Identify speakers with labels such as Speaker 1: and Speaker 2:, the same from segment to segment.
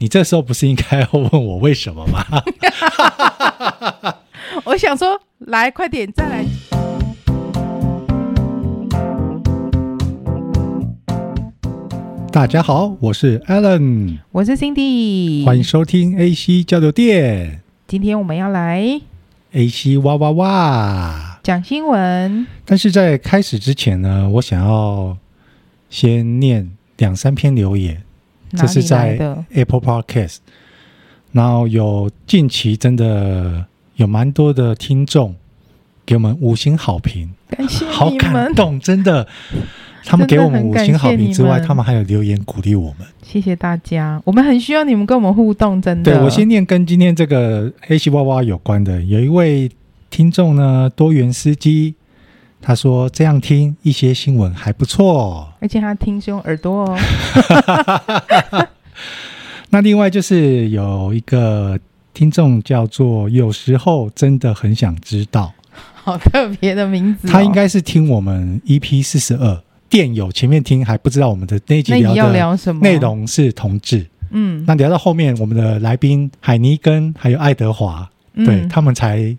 Speaker 1: 你这时候不是应该要问我为什么吗？
Speaker 2: 我想说，来，快点，再来。
Speaker 1: 大家好，我是 Alan，
Speaker 2: 我是 Cindy，
Speaker 1: 欢迎收听 AC 交流电。
Speaker 2: 今天我们要来
Speaker 1: AC 哇哇哇
Speaker 2: 讲新闻。
Speaker 1: 但是在开始之前呢，我想要先念两三篇留言。这是在 Apple Podcast，然后有近期真的有蛮多的听众给我们五星好评，
Speaker 2: 感谢
Speaker 1: 好感动，真的。他们给我们五星好评之外，他们还有留言鼓励我们，
Speaker 2: 谢谢大家。我们很需要你们跟我们互动，真的。
Speaker 1: 对，我先念跟今天这个哇有关的，有一位听众呢，多元司机。他说：“这样听一些新闻还不错，
Speaker 2: 而且他听是用耳朵哦。”
Speaker 1: 那另外就是有一个听众叫做“有时候真的很想知道”，
Speaker 2: 好特别的名字哦。
Speaker 1: 他应该是听我们 EP 四十二电友前面听还不知道我们的那一集聊
Speaker 2: 要聊什么内
Speaker 1: 容是同志。
Speaker 2: 嗯，
Speaker 1: 那聊到后面，我们的来宾海尼根还有爱德华，嗯、对他们才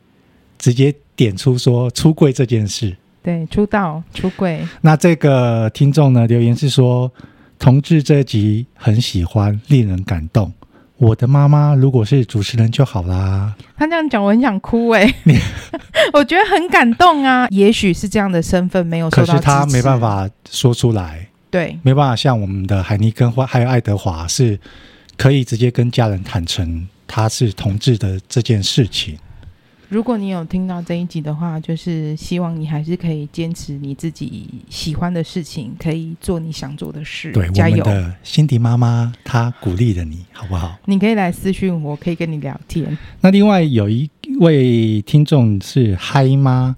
Speaker 1: 直接点出说出柜这件事。
Speaker 2: 对，出道出柜。
Speaker 1: 那这个听众呢，留言是说，同志这集很喜欢，令人感动。我的妈妈如果是主持人就好啦。
Speaker 2: 他这样讲，我很想哭哎。我觉得很感动啊。也许是这样的身份没有受到，可是
Speaker 1: 他没办法说出来。
Speaker 2: 对，
Speaker 1: 没办法像我们的海尼根或还有爱德华，是可以直接跟家人坦诚他是同志的这件事情。
Speaker 2: 如果你有听到这一集的话，就是希望你还是可以坚持你自己喜欢的事情，可以做你想做的事。
Speaker 1: 对，
Speaker 2: 加油！
Speaker 1: 的辛迪妈妈她鼓励了你，好不好？
Speaker 2: 你可以来私讯我，可以跟你聊天。
Speaker 1: 那另外有一位听众是嗨妈，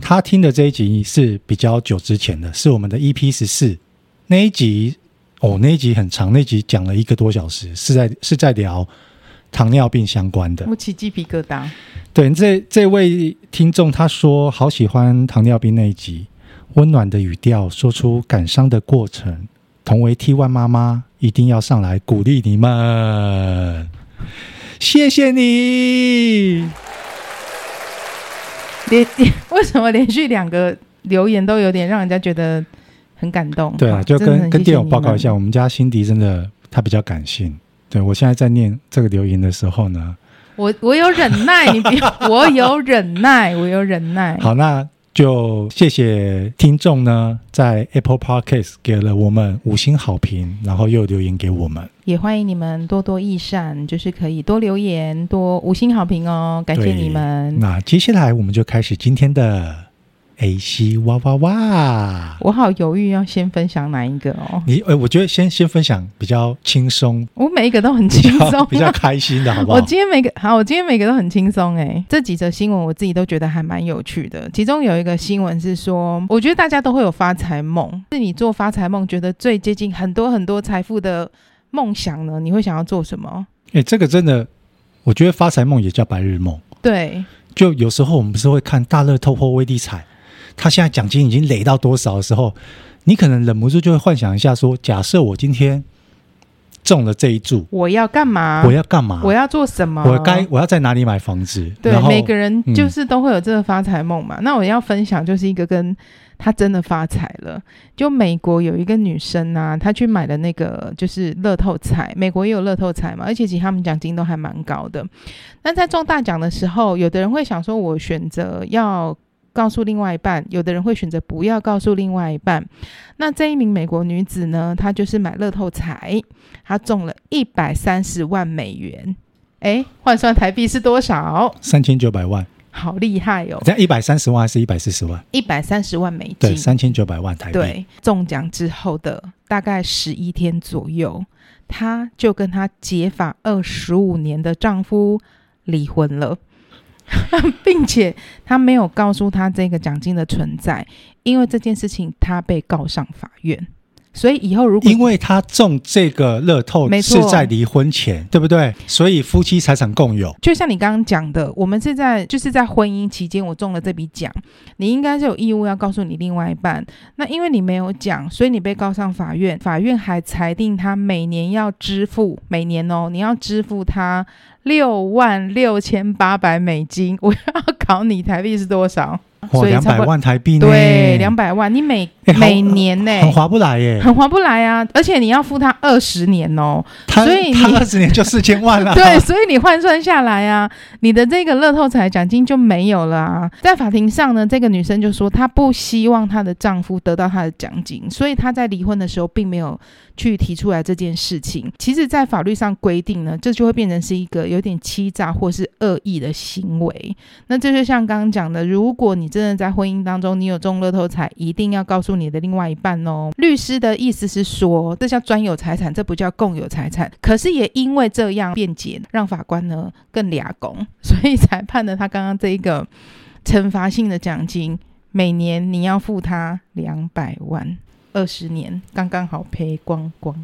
Speaker 1: 她听的这一集是比较久之前的，是我们的 EP 十四那一集哦，那一集很长，那一集讲了一个多小时，是在是在聊糖尿病相关的。
Speaker 2: 我起鸡皮疙瘩。
Speaker 1: 对，这这位听众他说好喜欢糖尿病那一集，温暖的语调说出感伤的过程。同为 T One 妈妈，一定要上来鼓励你们，谢谢你。
Speaker 2: 连连 为什么连续两个留言都有点让人家觉得很感动？
Speaker 1: 对啊，就跟跟电友报告一下，我们家辛迪真的他比较感性。对，我现在在念这个留言的时候呢。
Speaker 2: 我我有忍耐，你别，我有忍耐，我有忍耐。
Speaker 1: 好，那就谢谢听众呢，在 Apple Podcast 给了我们五星好评，然后又留言给我们，
Speaker 2: 也欢迎你们多多益善，就是可以多留言，多五星好评哦，感谢你们。
Speaker 1: 那接下来我们就开始今天的。AC 哇哇哇！
Speaker 2: 我好犹豫，要先分享哪一个哦？
Speaker 1: 你呃，我觉得先先分享比较轻松。
Speaker 2: 我每一个都很轻松，
Speaker 1: 比较开心的，好不好？
Speaker 2: 我今天每个好，我今天每个都很轻松哎。这几则新闻我自己都觉得还蛮有趣的。其中有一个新闻是说，我觉得大家都会有发财梦，是你做发财梦觉得最接近很多很多财富的梦想呢？你会想要做什么？
Speaker 1: 哎，这个真的，我觉得发财梦也叫白日梦。
Speaker 2: 对，
Speaker 1: 就有时候我们不是会看大乐透或威力彩。他现在奖金已经累到多少的时候，你可能忍不住就会幻想一下说：假设我今天中了这一注，
Speaker 2: 我要干嘛？
Speaker 1: 我要干嘛？
Speaker 2: 我要做什么？
Speaker 1: 我该我要在哪里买房子？
Speaker 2: 对，每个人就是都会有这个发财梦嘛。嗯、那我要分享就是一个跟他真的发财了。就美国有一个女生啊，她去买了那个就是乐透彩，美国也有乐透彩嘛，而且其实他们奖金都还蛮高的。那在中大奖的时候，有的人会想说，我选择要。告诉另外一半，有的人会选择不要告诉另外一半。那这一名美国女子呢，她就是买乐透彩，她中了一百三十万美元。哎，换算台币是多少？
Speaker 1: 三千九百万。
Speaker 2: 好厉害哦！
Speaker 1: 这一百三十万还是一百四十万？
Speaker 2: 一百三十万美金。
Speaker 1: 对，三千九百万台币。
Speaker 2: 对，中奖之后的大概十一天左右，她就跟她结发二十五年的丈夫离婚了。并且他没有告诉他这个奖金的存在，因为这件事情他被告上法院，所以以后如果
Speaker 1: 因为他中这个乐透是在离婚前，对不对？所以夫妻财产共有。
Speaker 2: 就像你刚刚讲的，我们是在就是在婚姻期间我中了这笔奖，你应该是有义务要告诉你另外一半。那因为你没有讲，所以你被告上法院，法院还裁定他每年要支付，每年哦，你要支付他六万六千八百美金。我要考你台币是多少？
Speaker 1: 哇，两百万台币呢？
Speaker 2: 对，两百万，你每、欸、每年呢，
Speaker 1: 很划不来耶，
Speaker 2: 很划不来啊！而且你要付他二十年哦，所以他
Speaker 1: 二十年就四千万了。
Speaker 2: 对，所以你换算下来啊，你的这个乐透彩奖金就没有了啊。在法庭上呢，这个女生就说她不希望她的丈夫得到她的奖金，所以她在离婚的时候并没有去提出来这件事情。其实，在法律上规定呢，这就会变成是一个有点欺诈或是恶意的行为。那这就像刚刚讲的，如果你真的在婚姻当中，你有中乐透彩，一定要告诉你的另外一半哦。律师的意思是说，这叫专有财产，这不叫共有财产。可是也因为这样辩解，让法官呢更俩公，所以才判了他刚刚这一个惩罚性的奖金，每年你要付他两百万，二十年刚刚好赔光光。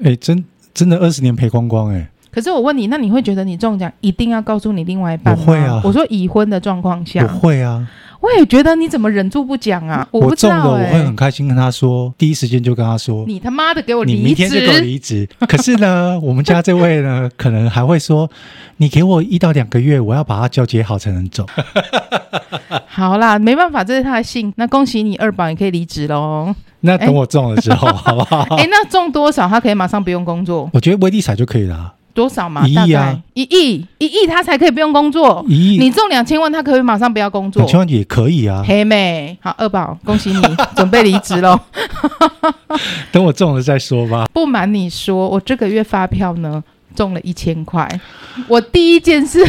Speaker 1: 哎、欸，真真的二十年赔光光哎、欸。
Speaker 2: 可是我问你，那你会觉得你中奖一定要告诉你另外一半吗？
Speaker 1: 不会啊。
Speaker 2: 我说已婚的状况下，
Speaker 1: 不会啊。
Speaker 2: 我也觉得你怎么忍住不讲啊？我不知道、欸、
Speaker 1: 我中了，我会很开心跟他说，第一时间就跟他说，
Speaker 2: 你他妈的给我离职，
Speaker 1: 你明天就给我离职。可是呢，我们家这位呢，可能还会说，你给我一到两个月，我要把它交接好才能走。
Speaker 2: 好啦，没办法，这是他的信。那恭喜你二宝，你可以离职喽。
Speaker 1: 那等我中了之后，欸、好不好？
Speaker 2: 哎、欸，那中多少他可以马上不用工作？
Speaker 1: 我觉得威力彩就可以了。
Speaker 2: 多少嘛？
Speaker 1: 一亿啊！
Speaker 2: 一亿，一亿，他才可以不用工作。
Speaker 1: 一亿，
Speaker 2: 你中两千万，他可以马上不要工作。
Speaker 1: 两千万也可以啊。
Speaker 2: 黑妹，好，二宝，恭喜你，准备离职喽。
Speaker 1: 等我中了再说吧。
Speaker 2: 不瞒你说，我这个月发票呢，中了一千块。我第一件事。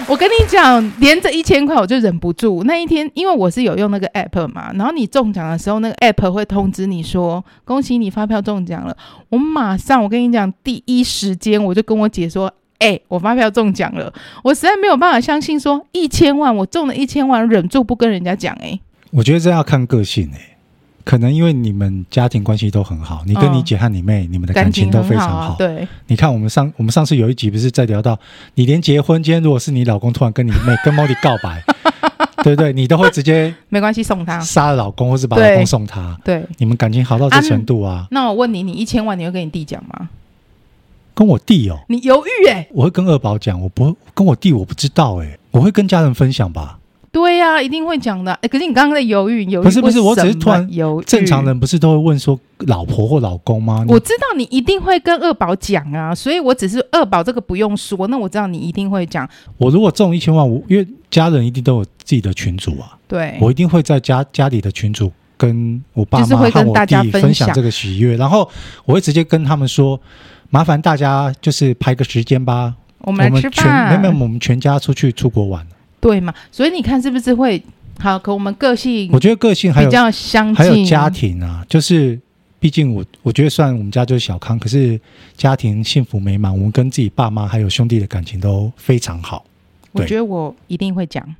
Speaker 2: 我跟你讲，连着一千块我就忍不住。那一天，因为我是有用那个 app 嘛，然后你中奖的时候，那个 app 会通知你说恭喜你发票中奖了。我马上，我跟你讲，第一时间我就跟我姐说，哎、我发票中奖了。我实在没有办法相信，说一千万我中了一千万，忍住不跟人家讲。哎，我
Speaker 1: 觉得这要看个性哎、可能因为你们家庭关系都很好，你跟你姐和你妹，嗯、你们的感情都非常好。
Speaker 2: 对，
Speaker 1: 你看我们上我们上次有一集不是在聊到，你连结婚，今天如果是你老公突然跟你妹跟 Molly 告白，对不对？你都会直接
Speaker 2: 没关系送他
Speaker 1: 杀了老公，或是把老公送他。
Speaker 2: 对，
Speaker 1: 你们感情好到这程度啊？啊
Speaker 2: 那我问你，你一千万你会跟你弟讲吗？
Speaker 1: 跟我弟哦，
Speaker 2: 你犹豫哎、欸？
Speaker 1: 我会跟二宝讲，我不会跟我弟，我不知道哎、欸，我会跟家人分享吧。
Speaker 2: 对呀、啊，一定会讲的。哎，可是你刚刚在犹豫，犹豫
Speaker 1: 不是不是，我只是突然犹豫。正常人不是都会问说老婆或老公吗？
Speaker 2: 我知道你一定会跟二宝讲啊，所以我只是二宝这个不用说。那我知道你一定会讲。
Speaker 1: 我如果中一千万，我因为家人一定都有自己的群主啊，
Speaker 2: 对，
Speaker 1: 我一定会在家家里的群主跟我爸妈和我弟分享这个喜悦，然后我会直接跟他们说，麻烦大家就是排个时间吧，
Speaker 2: 我们来吃饭，
Speaker 1: 没有，我们全家出去出国玩。
Speaker 2: 对嘛？所以你看是不是会好？可我们个性，
Speaker 1: 我觉得个性还有
Speaker 2: 比较相近，
Speaker 1: 还有家庭啊，就是毕竟我我觉得算我们家就是小康，可是家庭幸福美满，我们跟自己爸妈还有兄弟的感情都非常好。
Speaker 2: 我觉得我一定会讲，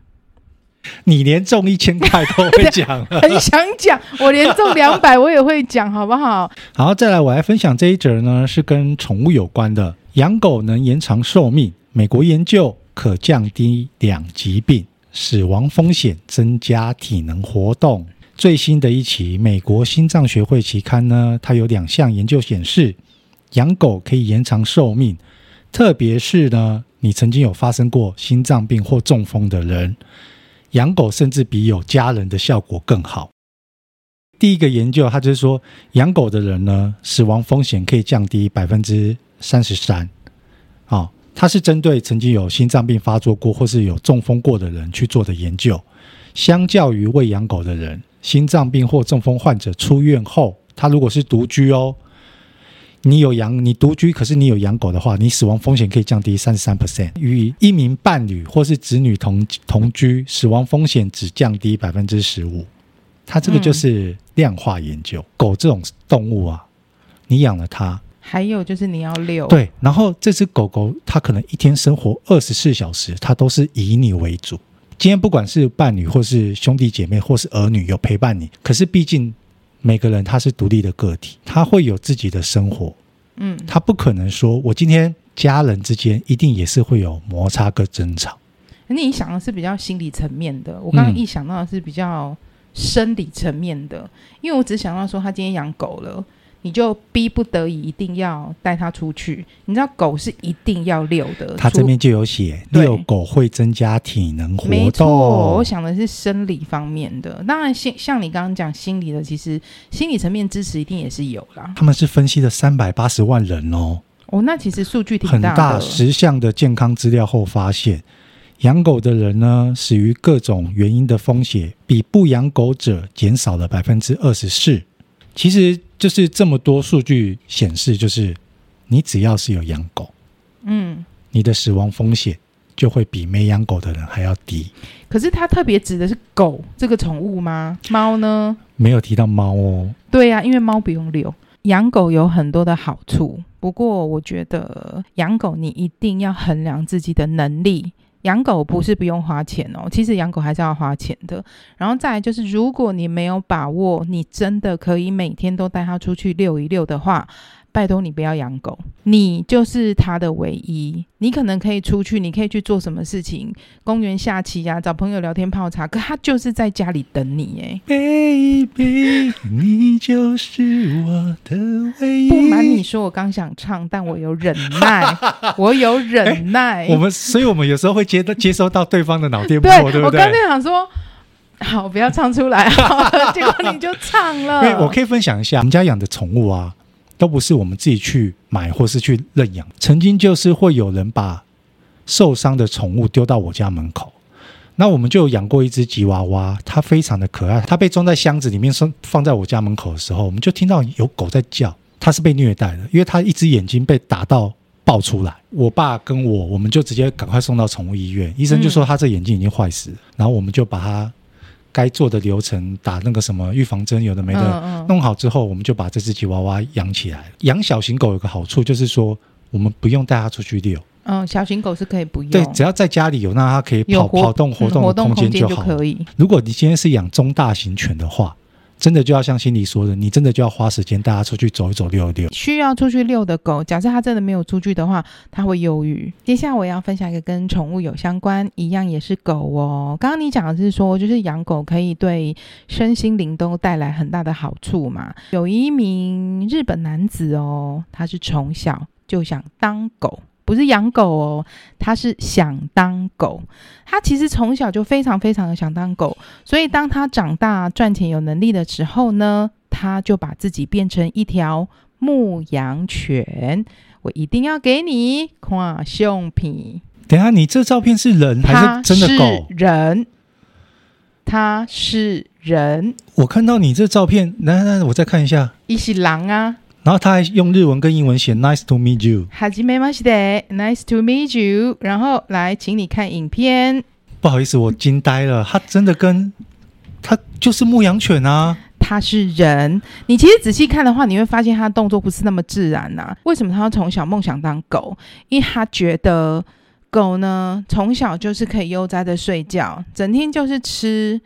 Speaker 1: 你连中一千块都会讲，
Speaker 2: 很想讲，我连中两百我也会讲，好不好？
Speaker 1: 好，再来我来分享这一则呢，是跟宠物有关的，养狗能延长寿命，美国研究。可降低两疾病死亡风险，增加体能活动。最新的一期美国心脏学会期刊呢，它有两项研究显示，养狗可以延长寿命，特别是呢，你曾经有发生过心脏病或中风的人，养狗甚至比有家人的效果更好。第一个研究，它就是说，养狗的人呢，死亡风险可以降低百分之三十三。它是针对曾经有心脏病发作过或是有中风过的人去做的研究。相较于未养狗的人，心脏病或中风患者出院后，他如果是独居哦，你有养你独居，可是你有养狗的话，你死亡风险可以降低三十三 percent。与一名伴侣或是子女同同居，死亡风险只降低百分之十五。它这个就是量化研究。狗这种动物啊，你养了它。
Speaker 2: 还有就是你要遛，
Speaker 1: 对，然后这只狗狗它可能一天生活二十四小时，它都是以你为主。今天不管是伴侣或是兄弟姐妹或是儿女有陪伴你，可是毕竟每个人他是独立的个体，他会有自己的生活，
Speaker 2: 嗯，
Speaker 1: 他不可能说我今天家人之间一定也是会有摩擦跟争吵。
Speaker 2: 你想的是比较心理层面的，我刚刚一想到的是比较生理层面的，嗯，因为我只想到说他今天养狗了。你就逼不得已一定要带它出去，你知道狗是一定要遛的。
Speaker 1: 它这边就有写，遛狗会增加体能活动。
Speaker 2: 没错，我想的是生理方面的。当然，像像你刚刚讲心理的，其实心理层面支持一定也是有啦。
Speaker 1: 他们是分析了三百八十万人哦。
Speaker 2: 哦，那其实数据挺大。
Speaker 1: 很大，十项的健康资料后发现，养狗的人呢，死于各种原因的风险比不养狗者减少了百分之二十四。其实。就是这么多数据显示，就是你只要是有养狗，
Speaker 2: 嗯，
Speaker 1: 你的死亡风险就会比没养狗的人还要低。
Speaker 2: 可是它特别指的是狗这个宠物吗？猫呢？
Speaker 1: 没有提到猫哦。
Speaker 2: 对呀、啊，因为猫不用遛。养狗有很多的好处，不过我觉得养狗你一定要衡量自己的能力。养狗不是不用花钱哦，其实养狗还是要花钱的。然后再来就是，如果你没有把握，你真的可以每天都带它出去遛一遛的话。拜托你不要养狗，你就是他的唯一。你可能可以出去，你可以去做什么事情？公园下棋呀、啊，找朋友聊天泡茶。可他就是在家里等你，哎，baby，你就是我的唯一。不瞒你说，我刚想唱，但我有忍耐，我有忍耐。
Speaker 1: 欸、我们，所以我们有时候会接到接收到对方的脑电波，对，对不对？
Speaker 2: 我刚才想说，好，不要唱出来，结果你就唱了。
Speaker 1: 对我可以分享一下，我们家养的宠物啊。都不是我们自己去买或是去认养，曾经就是会有人把受伤的宠物丢到我家门口，那我们就有养过一只吉娃娃，它非常的可爱，它被装在箱子里面，放在我家门口的时候，我们就听到有狗在叫，它是被虐待的，因为它一只眼睛被打到爆出来，我爸跟我，我们就直接赶快送到宠物医院，医生就说它这眼睛已经坏死了，然后我们就把它。该做的流程，打那个什么预防针，有的没的，嗯嗯，弄好之后，我们就把这只吉娃娃养起来。养小型狗有个好处，就是说我们不用带它出去遛。嗯，
Speaker 2: 小型狗是可以不用。
Speaker 1: 对，只要在家里有，那它可以跑跑动活动的空间就好。
Speaker 2: 可以。
Speaker 1: 如果你今天是养中大型犬的话。真的就要像心里说的，你真的就要花时间带它出去走一走、遛一遛。
Speaker 2: 需要出去遛的狗，假设它真的没有出去的话，它会忧郁。接下来我要分享一个跟宠物有相关，一样也是狗哦。刚刚你讲的是说，就是养狗可以对身心灵都带来很大的好处嘛。有一名日本男子哦，他是从小就想当狗。不是养狗哦，他是想当狗。他其实从小就非常非常的想当狗，所以当他长大赚钱有能力的时候呢，他就把自己变成一条牧羊犬。我一定要给你看胸皮。
Speaker 1: 等下，你这照片是人还是真的狗？
Speaker 2: 人，他是人。
Speaker 1: 我看到你这照片，来来来，我再看一下。
Speaker 2: 一是狼啊。
Speaker 1: 然后他还用日文跟英文写 “Nice to meet you”。
Speaker 2: はじめまして，Nice to meet you。然后来，请你看影片。
Speaker 1: 不好意思，我惊呆了，他真的跟他就是牧羊犬啊。
Speaker 2: 他是人，你其实仔细看的话，你会发现他的动作不是那么自然呐、啊。为什么他要从小梦想当狗？因为他觉得狗呢，从小就是可以悠哉的睡觉，整天就是吃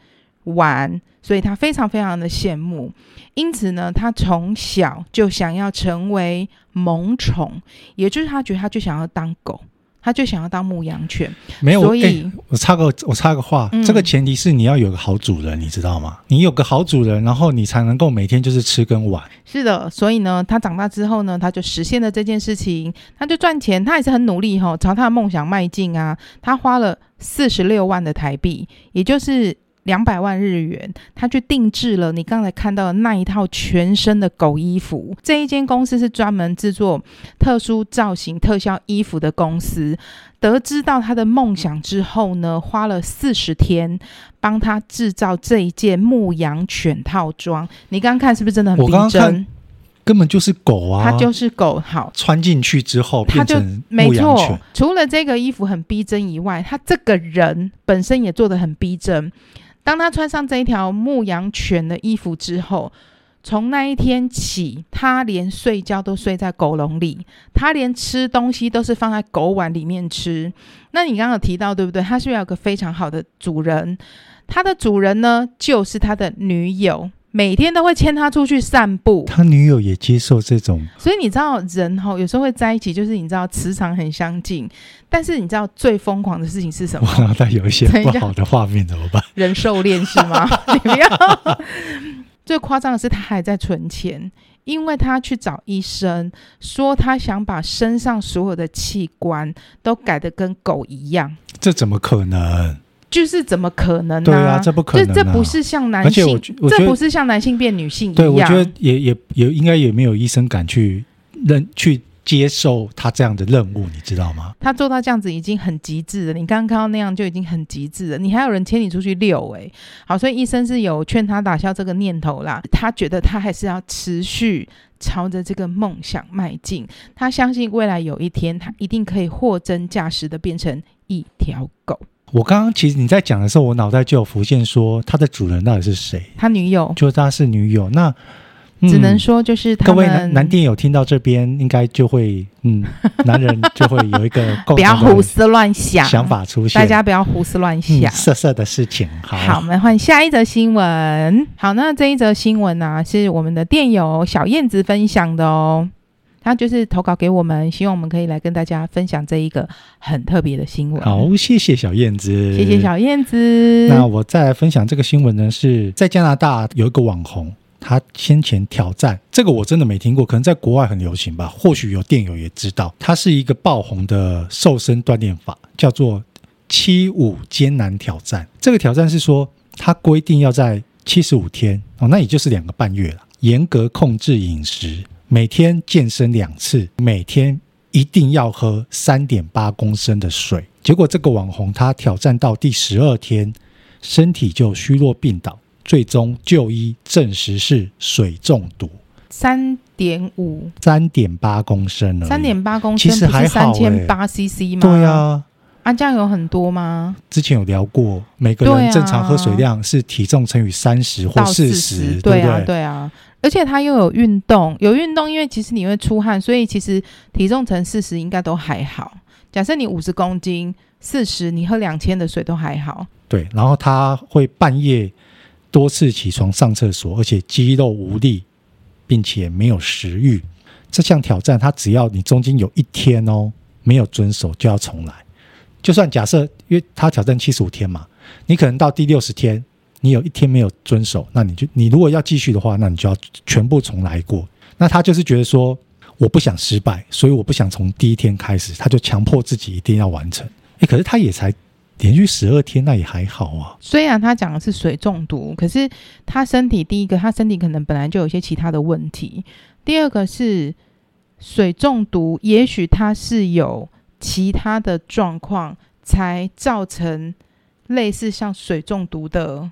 Speaker 2: 玩。所以他非常非常的羡慕， 因此呢，他从小就想要成为萌宠，也就是他觉得他就想要当狗，他就想要当牧羊犬。
Speaker 1: 没有，
Speaker 2: 所以、
Speaker 1: 欸、我插个我插个话、嗯，这个前提是你要有个好主人，你知道吗？你有个好主人，然后你才能够每天就是吃跟玩。
Speaker 2: 是的，所以呢，他长大之后呢，他就实现了这件事情，他就赚钱，他也是很努力哈、哦，朝他的梦想迈进啊。他花了四十六万的台币，也就是。两百万日元，他去定制了你刚才看到的那一套全身的狗衣服。这一间公司是专门制作特殊造型特效衣服的公司。得知到他的梦想之后呢，花了四十天帮他制造这一件牧羊犬套装。你刚刚看是不是真的很逼真？我刚刚
Speaker 1: 根本就是狗啊！
Speaker 2: 它就是狗。好，
Speaker 1: 穿进去之后变成牧羊犬。
Speaker 2: 除了这个衣服很逼真以外，他这个人本身也做得很逼真。当他穿上这一条牧羊犬的衣服之后，从那一天起，他连睡觉都睡在狗笼里，他连吃东西都是放在狗碗里面吃。那你刚刚有提到对不对？他是不是有个非常好的主人？他的主人呢，就是他的女友每天都会牵他出去散步。
Speaker 1: 他女友也接受这种，
Speaker 2: 所以你知道人哈有时候会在一起，就是你知道磁场很相近。但是你知道最疯狂的事情是什么？
Speaker 1: 我脑袋有一些不好的画面怎么办？
Speaker 2: 人兽恋是吗？你不要。最夸张的是他还在存钱，因为他去找医生说他想把身上所有的器官都改得跟狗一样。
Speaker 1: 这怎么可能？
Speaker 2: 就是怎么可能呢？
Speaker 1: 对啊，这不可能。
Speaker 2: 这这不是像男性，这不是像男性变女性一样。
Speaker 1: 对，我觉得也也也应该也没有医生敢去认去接受他这样的任务，你知道吗？
Speaker 2: 他做到这样子已经很极致了。你刚刚看到那样就已经很极致了。你还有人牵你出去遛，哎，好，所以医生是有劝他打消这个念头啦。他觉得他还是要持续朝着这个梦想迈进。他相信未来有一天，他一定可以货真价实的变成一条狗。
Speaker 1: 我刚刚其实你在讲的时候，我脑袋就有浮现说，他的主人到底是谁？
Speaker 2: 他女友，
Speaker 1: 就他是女友。那、
Speaker 2: 嗯、只能说就是他
Speaker 1: 各位男男电友听到这边，应该就会嗯，男人就会有一个
Speaker 2: 不要胡思乱想
Speaker 1: 想法出现，
Speaker 2: 大家不要胡思乱想、嗯、
Speaker 1: 色色的事情。好，
Speaker 2: 好，我们换下一则新闻。好，那这一则新闻呢、啊，是我们的电友小燕子分享的哦。他就是投稿给我们，希望我们可以来跟大家分享这一个很特别的新闻。
Speaker 1: 好，谢谢小燕子，
Speaker 2: 谢谢小燕子。
Speaker 1: 那我再来分享这个新闻呢，是在加拿大有一个网红，他先前挑战这个我真的没听过，可能在国外很流行吧，或许有电友也知道，它是一个爆红的瘦身锻炼法，叫做七五艰难挑战。这个挑战是说，他规定要在七十五天哦，那也就是两个半月了，严格控制饮食。每天健身两次，每天一定要喝三点八公升的水。结果这个网红他挑战到第十二天，身体就虚弱病倒，最终就医证实是水中毒。
Speaker 2: 三点五，
Speaker 1: 三点八公升了。
Speaker 2: 三点八公升，
Speaker 1: 其实还好，欸，三
Speaker 2: 千八 CC 吗？
Speaker 1: 对啊，
Speaker 2: 啊，这样有很多吗？
Speaker 1: 之前有聊过，每个人正常喝水量是体重乘以三十或四十，
Speaker 2: 对啊，
Speaker 1: 对不对？
Speaker 2: 对啊。而且他又有运动，有运动，因为其实你会出汗，所以其实体重乘四十应该都还好。假设你五十公斤，四十你喝两千的水都还好。
Speaker 1: 对，然后他会半夜多次起床上厕所，而且肌肉无力，并且没有食欲。这项挑战，他只要你中间有一天哦没有遵守，就要重来。就算假设，因为他挑战七十五天嘛，你可能到第六十天。你有一天没有遵守，那你就你如果要继续的话，那你就要全部重来过。那他就是觉得说，我不想失败，所以我不想从第一天开始，他就强迫自己一定要完成。诶，可是他也才连续十二天，那也还好啊。
Speaker 2: 虽然他讲的是水中毒，可是他身体第一个，他身体可能本来就有一些其他的问题；第二个是水中毒，也许他是有其他的状况才造成类似像水中毒的。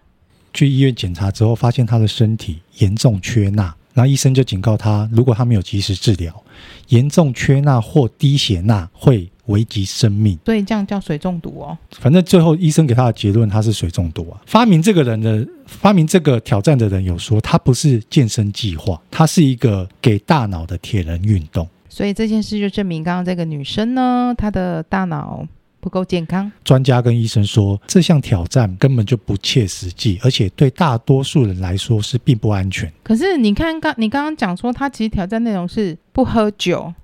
Speaker 1: 去医院检查之后，发现他的身体严重缺钠，然后医生就警告他，如果他没有及时治疗，严重缺钠或低血钠会危及生命。
Speaker 2: 所以这样叫水中毒哦。
Speaker 1: 反正最后医生给他的结论，他是水中毒啊。发明这个人的发明这个挑战的人有说，他不是健身计划，他是一个给大脑的铁人运动。
Speaker 2: 所以这件事就证明，刚刚这个女生呢，她的大脑。不够健康，
Speaker 1: 专家跟医生说，这项挑战根本就不切实际，而且对大多数人来说是并不安全。
Speaker 2: 可是你看刚你刚刚讲说，他其实挑战内容是不喝酒，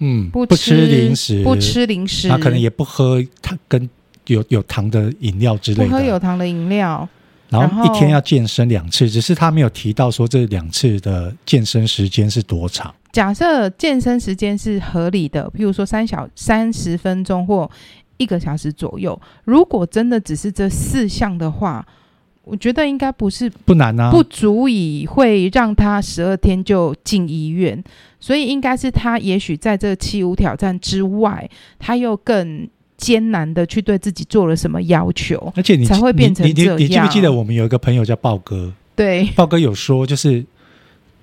Speaker 1: 嗯，
Speaker 2: 不吃，
Speaker 1: 零食，
Speaker 2: 不吃零食，
Speaker 1: 他可能也不喝他跟有有糖的饮料之类的，
Speaker 2: 不喝有糖的饮料，
Speaker 1: 然后一天要健身两次，只是他没有提到说这两次的健身时间是多长。
Speaker 2: 假设健身时间是合理的，譬如说三小三十分钟或。一个小时左右，如果真的只是这四项的话，我觉得应该不是
Speaker 1: 不难啊，
Speaker 2: 不足以会让他十二天就进医院，所以应该是他也许在这七五挑战之外，他又更艰难的去对自己做了什么要求，
Speaker 1: 而且你
Speaker 2: 才会变成这样。
Speaker 1: 你，你，你记不记得我们有一个朋友叫豹哥？
Speaker 2: 对，
Speaker 1: 豹哥有说，就是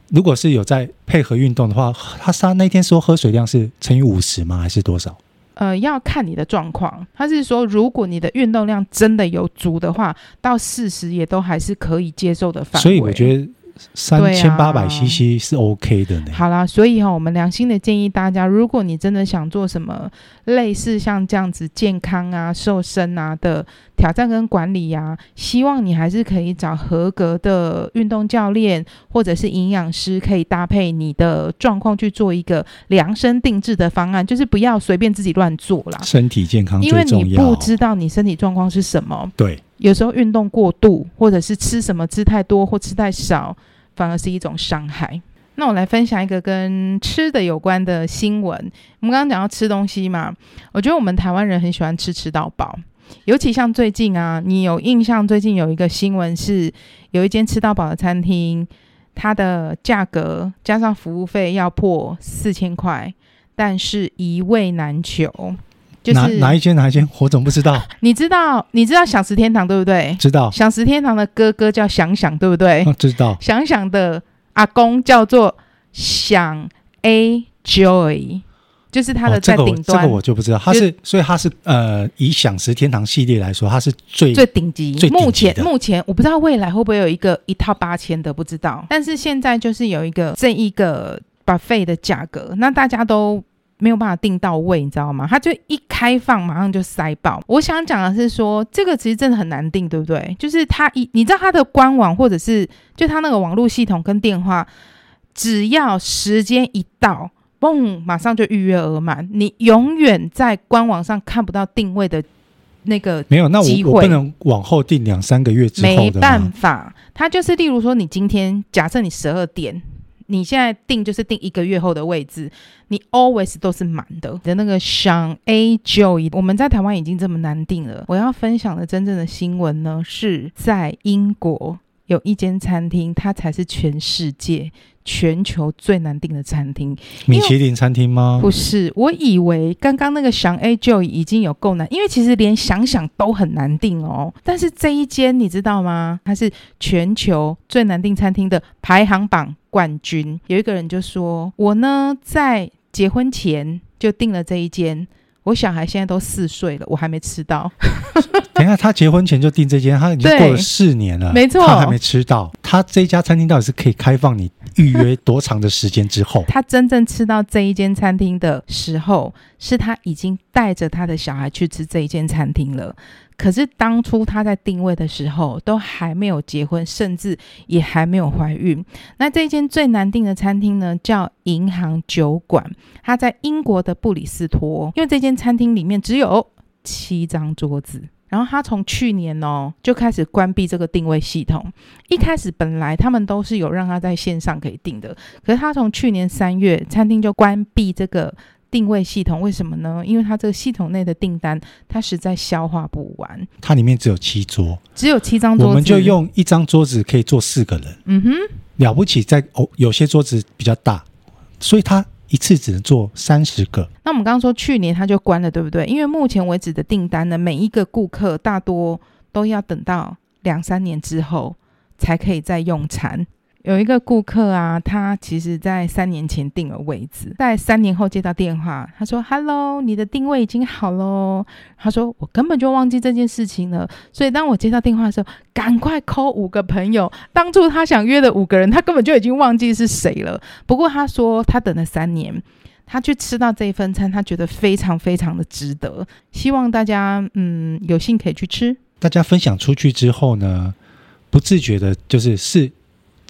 Speaker 1: 如果是有在配合运动的话，他他那天说喝水量是乘以五十吗？还是多少？
Speaker 2: 呃，要看你的状况。他是说，如果你的运动量真的有足的话，到四十也都还是可以接受的范围。
Speaker 1: 所以我觉得三千八百 CC 是 OK 的呢。
Speaker 2: 好啦，所以哈、哦，我们良心的建议大家，如果你真的想做什么类似像这样子健康啊、瘦身啊的挑战跟管理呀、啊，希望你还是可以找合格的运动教练或者是营养师，可以搭配你的状况去做一个量身定制的方案，就是不要随便自己乱做啦。
Speaker 1: 身体健康最重要，
Speaker 2: 因为你不知道你身体状况是什么。
Speaker 1: 对。
Speaker 2: 有时候运动过度，或者是吃什么吃太多或吃太少，反而是一种伤害。那我来分享一个跟吃的有关的新闻。我们刚刚讲到吃东西嘛，我觉得我们台湾人很喜欢吃吃到饱，尤其像最近啊，你有印象？最近有一个新闻是，有一间吃到饱的餐厅，它的价格加上服务费要破四千块，但是一位难求。就是、
Speaker 1: 哪哪一间哪一间，我怎么不 知道？
Speaker 2: 你知道你知道饗食天堂对不对？
Speaker 1: 知道。
Speaker 2: 饗食天堂的哥哥叫想想对不对？
Speaker 1: 哦、知道。
Speaker 2: 想想的阿公叫做想 A Joy，就是他的在顶端。
Speaker 1: 哦、这个、这个我就不知道，他是所以他是呃，以享食天堂系列来说，他是最
Speaker 2: 最顶级。
Speaker 1: 最顶级。
Speaker 2: 目前目前我不知道未来会不会有一个一套八千的，不知道。但是现在就是有一个这一个 buffet 的价格，那大家都。没有办法订到位，你知道吗？它就一开放，马上就塞爆。我想讲的是说，这个其实真的很难订，对不对？就是它一，你知道它的官网或者是就它那个网络系统跟电话，只要时间一到，嘣，马上就预约额满。你永远在官网上看不到定位的那个。
Speaker 1: 没有，那我我不能往后定两三个月之后？
Speaker 2: 没办法，它就是例如说，你今天假设你十二点。你现在订就是订一个月后的位置，你 always 都是满的。的那个 Sean A Joy，我们在台湾已经这么难订了。我要分享的真正的新闻呢，是在英国有一间餐厅，它才是全世界、全球最难订的餐厅。
Speaker 1: 米其林餐厅吗？
Speaker 2: 不是，我以为刚刚那个 Sean A Joy 已经有够难，因为其实连想想都很难订哦。但是这一间你知道吗？它是全球最难订餐厅的排行榜冠军。有一个人就说：“我呢，在结婚前就订了这一间。”我小孩现在都四岁了，我还没吃到。
Speaker 1: 等一下，他结婚前就订这间，他已经过了四年了，
Speaker 2: 没错，
Speaker 1: 他还没吃到。他这家餐厅到底是可以开放你预约多长的时间之后？
Speaker 2: 他真正吃到这一间餐厅的时候，是他已经带着他的小孩去吃这一间餐厅了。可是当初他在定位的时候，都还没有结婚，甚至也还没有怀孕。那这间最难订的餐厅呢，叫银行酒馆，它在英国的布里斯托。因为这间餐厅里面只有七张桌子，然后他从去年哦就开始关闭这个定位系统。一开始本来他们都是有让他在线上可以订的，可是他从去年三月，餐厅就关闭这个。定位系统为什么呢？因为它这个系统内的订单，它实在消化不完。
Speaker 1: 它里面只有七桌，
Speaker 2: 只有七张桌子，
Speaker 1: 我们就用一张桌子可以坐四个人。
Speaker 2: 嗯哼，
Speaker 1: 了不起在，在哦，有些桌子比较大，所以它一次只能坐三十个。
Speaker 2: 那我们刚刚说去年它就关了，对不对？因为目前为止的订单呢，每一个顾客大多都要等到两三年之后才可以再用餐。有一个顾客啊，他其实在三年前订了位置，在三年后接到电话，他说：“Hello，你的定位已经好喽。”他说：“我根本就忘记这件事情了。”所以当我接到电话的时候，赶快 call 五个朋友。当初他想约的五个人，他根本就已经忘记是谁了。不过他说他等了三年，他去吃到这一份餐，他觉得非常非常的值得。希望大家嗯有幸可以去吃。
Speaker 1: 大家分享出去之后呢，不自觉的就是是。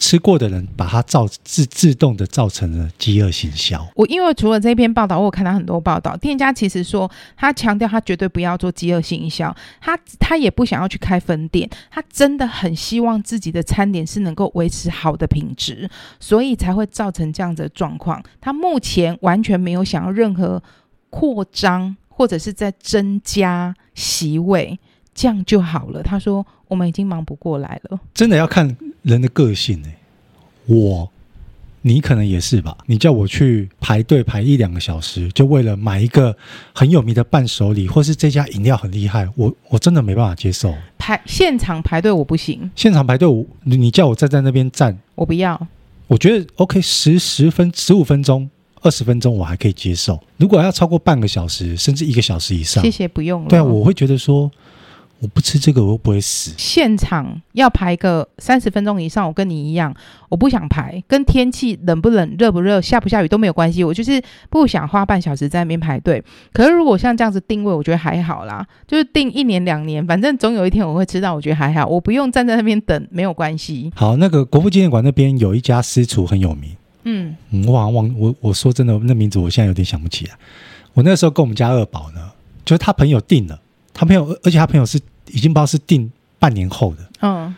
Speaker 1: 吃过的人把它造自自动的造成了饥饿行销。
Speaker 2: 我因为除了这篇报道，我有看到很多报道，店家其实说他强调他绝对不要做饥饿行销，他他也不想要去开分店，他真的很希望自己的餐点是能够维持好的品质，所以才会造成这样子的状况。他目前完全没有想要任何扩张或者是在增加席位。这样就好了。他说：“我们已经忙不过来了。”
Speaker 1: 真的要看人的个性呢、欸。我，你可能也是吧？你叫我去排队排一两个小时，就为了买一个很有名的伴手礼，或是这家饮料很厉害，我我真的没办法接受。
Speaker 2: 排现场排队我不行。
Speaker 1: 现场排队，我你叫我站在那边站，
Speaker 2: 我不要。
Speaker 1: 我觉得 OK，十十分、十五分钟、二十分钟我还可以接受。如果要超过半个小时，甚至一个小时以上，
Speaker 2: 谢谢，不用了。
Speaker 1: 对啊，我会觉得说。我不吃这个，我又不会死。
Speaker 2: 现场要排个三十分钟以上，我跟你一样，我不想排，跟天气冷不冷、热不热、下不下雨都没有关系，我就是不想花半小时在那边排队。可是如果像这样子定位，我觉得还好啦，就是定一年两年，反正总有一天我会吃到，我觉得还好，我不用站在那边等，没有关系。
Speaker 1: 好，那个国父纪念馆那边有一家私厨很有名，
Speaker 2: 嗯，
Speaker 1: 我好像忘我我说真的，那名字我现在有点想不起来。我那时候跟我们家二宝呢，就是他朋友订了，他朋友而且他朋友是。已经不知道是定半年后的，
Speaker 2: 嗯，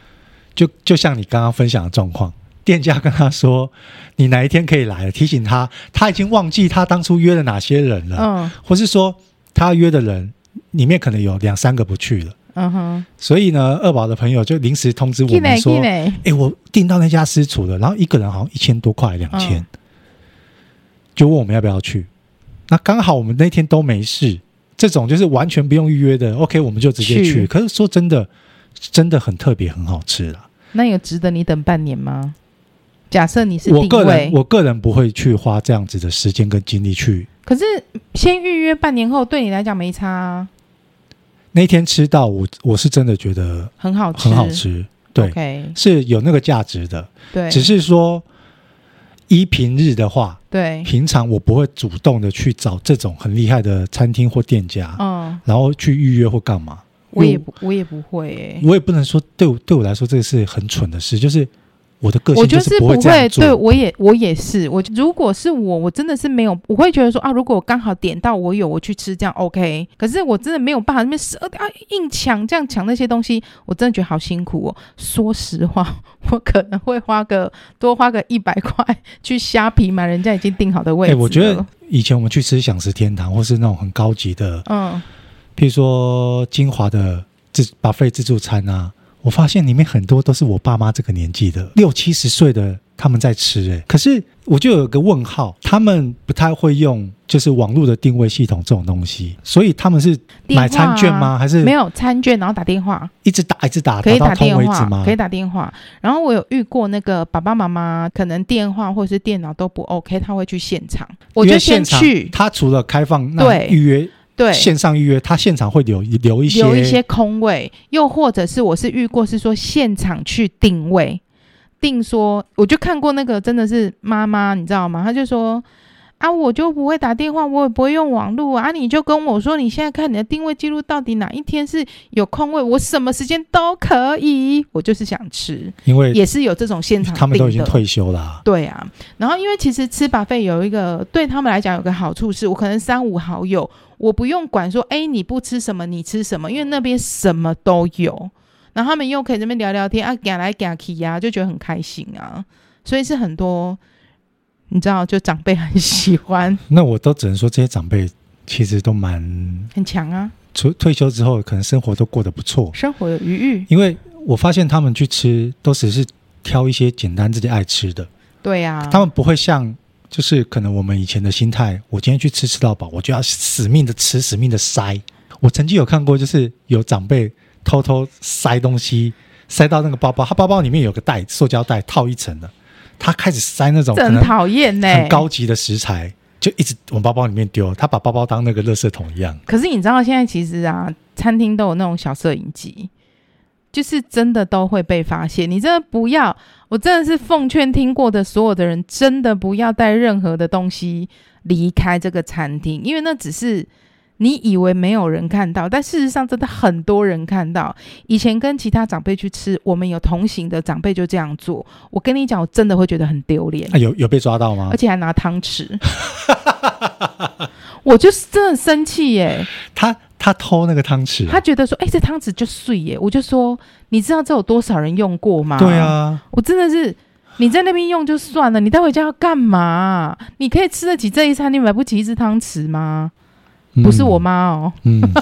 Speaker 1: 就就像你刚刚分享的状况，店家跟他说你哪一天可以来？了，提醒他，他已经忘记他当初约了哪些人了，
Speaker 2: 嗯，
Speaker 1: 或是说他约的人里面可能有两三个不去了，
Speaker 2: 嗯哼，
Speaker 1: 所以呢，二宝的朋友就临时通知我们说，哎、欸，我订到那家私厨了，然后一个人好像一千多块，两千，嗯，就问我们要不要去，那刚好我们那天都没事。这种就是完全不用预约的，OK，我们就直接去。去可是说真的，真的很特别，很好吃啦。
Speaker 2: 那有值得你等半年吗？假设你是
Speaker 1: 我个人，我个人不会去花这样子的时间跟精力去。
Speaker 2: 可是先预约半年后，对你来讲没差啊。
Speaker 1: 那天吃到我，我是真的觉得
Speaker 2: 很好吃，
Speaker 1: 很好吃。对
Speaker 2: ，okay，
Speaker 1: 是有那个价值的。
Speaker 2: 对，
Speaker 1: 只是说。依平日的话，
Speaker 2: 对，
Speaker 1: 平常我不会主动的去找这种很厉害的餐厅或店家，
Speaker 2: 嗯，
Speaker 1: 然后去预约或干嘛。
Speaker 2: 我也不，我也不会，
Speaker 1: 我也不能说对我对我来说这个是很蠢的事，就是。我的个性就是不会，
Speaker 2: 我就是不会，对我也我也是，我如果是我，我真的是没有，我会觉得说啊，如果我刚好点到我有，我去吃这样 OK。可是我真的没有办法那边十二点啊硬抢这样抢那些东西，我真的觉得好辛苦哦。说实话，我可能会花个多花个一百块去虾皮买人家已经订好的位置。哎，
Speaker 1: 我觉得以前我们去吃享食天堂或是那种很高级的，
Speaker 2: 嗯，
Speaker 1: 譬如说金华的自 buffet 自助餐啊。我发现里面很多都是我爸妈这个年纪的六七十岁的他们在吃诶，可是我就有个问号，他们不太会用就是网络的定位系统这种东西，所以他们是买餐券吗？还是
Speaker 2: 没有餐券，然后打电话，
Speaker 1: 一直打一直打，
Speaker 2: 可以打
Speaker 1: 通为止吗？
Speaker 2: 可以打电话。然后我有遇过那个爸爸妈妈可能电话或者是电脑都不 OK，他会去现场，我就先去。
Speaker 1: 他除了开放那预约。
Speaker 2: 对，
Speaker 1: 线上预约，他现场会留留一些
Speaker 2: 留一些空位，又或者是我是遇过是说现场去定位，定说我就看过那个真的是妈妈，你知道吗？他就说啊，我就不会打电话，我也不会用网络啊，你就跟我说你现在看你的定位记录到底哪一天是有空位，我什么时间都可以，我就是想吃，
Speaker 1: 因为
Speaker 2: 也是有这种现场，
Speaker 1: 他们都已经退休了啊，
Speaker 2: 对啊，然后因为其实吃 buffet 有一个对他们来讲有个好处是，我可能三五好友。我不用管说，哎，你不吃什么，你吃什么，因为那边什么都有，然后他们又可以这边聊聊天啊，赶来赶去呀，就觉得很开心啊，所以是很多，你知道，就长辈很喜欢。
Speaker 1: 那我都只能说，这些长辈其实都蛮
Speaker 2: 很强啊。
Speaker 1: 除退休之后，可能生活都过得不错，
Speaker 2: 生活有余裕。
Speaker 1: 因为我发现他们去吃，都只是挑一些简单自己爱吃的。
Speaker 2: 对呀、啊，
Speaker 1: 他们不会像。就是可能我们以前的心态，我今天去吃吃到饱，我就要死命的吃，死命的塞。我曾经有看过，就是有长辈偷偷塞东西塞到那个包包，他包包里面有个袋，塑胶袋套一层的，他开始塞那种很
Speaker 2: 讨厌呢，
Speaker 1: 很高级的食材，就一直往包包里面丢。他把包包当那个垃圾桶一样。
Speaker 2: 可是你知道现在其实啊，餐厅都有那种小摄影机。就是真的都会被发现，你真的不要，我真的是奉劝听过的所有的人，真的不要带任何的东西离开这个餐厅，因为那只是你以为没有人看到，但事实上真的很多人看到。以前跟其他长辈去吃，我们有同行的长辈就这样做，我跟你讲，我真的会觉得很丢脸。
Speaker 1: 啊、有有被抓到吗？
Speaker 2: 而且还拿汤匙，我就是真的生气耶。
Speaker 1: 他。他偷那个汤匙，
Speaker 2: 他觉得说：“哎、欸，这汤匙就碎耶！”我就说：“你知道这有多少人用过吗？”
Speaker 1: 对啊，
Speaker 2: 我真的是你在那边用就算了，你带回家要干嘛？你可以吃得起这一餐，你买不起一只汤匙吗？嗯、不是我妈哦。嗯。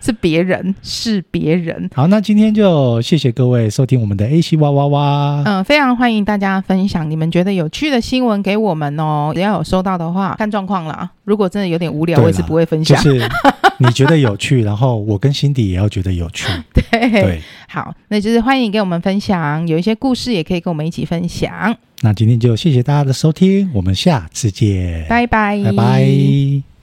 Speaker 2: 是别人，是别人。
Speaker 1: 好，那今天就谢谢各位收听我们的 AC 哇哇哇。
Speaker 2: 嗯，非常欢迎大家分享你们觉得有趣的新闻给我们哦。只要有收到的话，看状况啦。如果真的有点无聊，我也是不会分享。
Speaker 1: 就是你觉得有趣，然后我跟辛迪也要觉得有趣。
Speaker 2: 对
Speaker 1: 对，
Speaker 2: 好，那就是欢迎你给我们分享，有一些故事也可以跟我们一起分享。
Speaker 1: 那今天就谢谢大家的收听，我们下次见，
Speaker 2: 拜拜，
Speaker 1: 拜拜。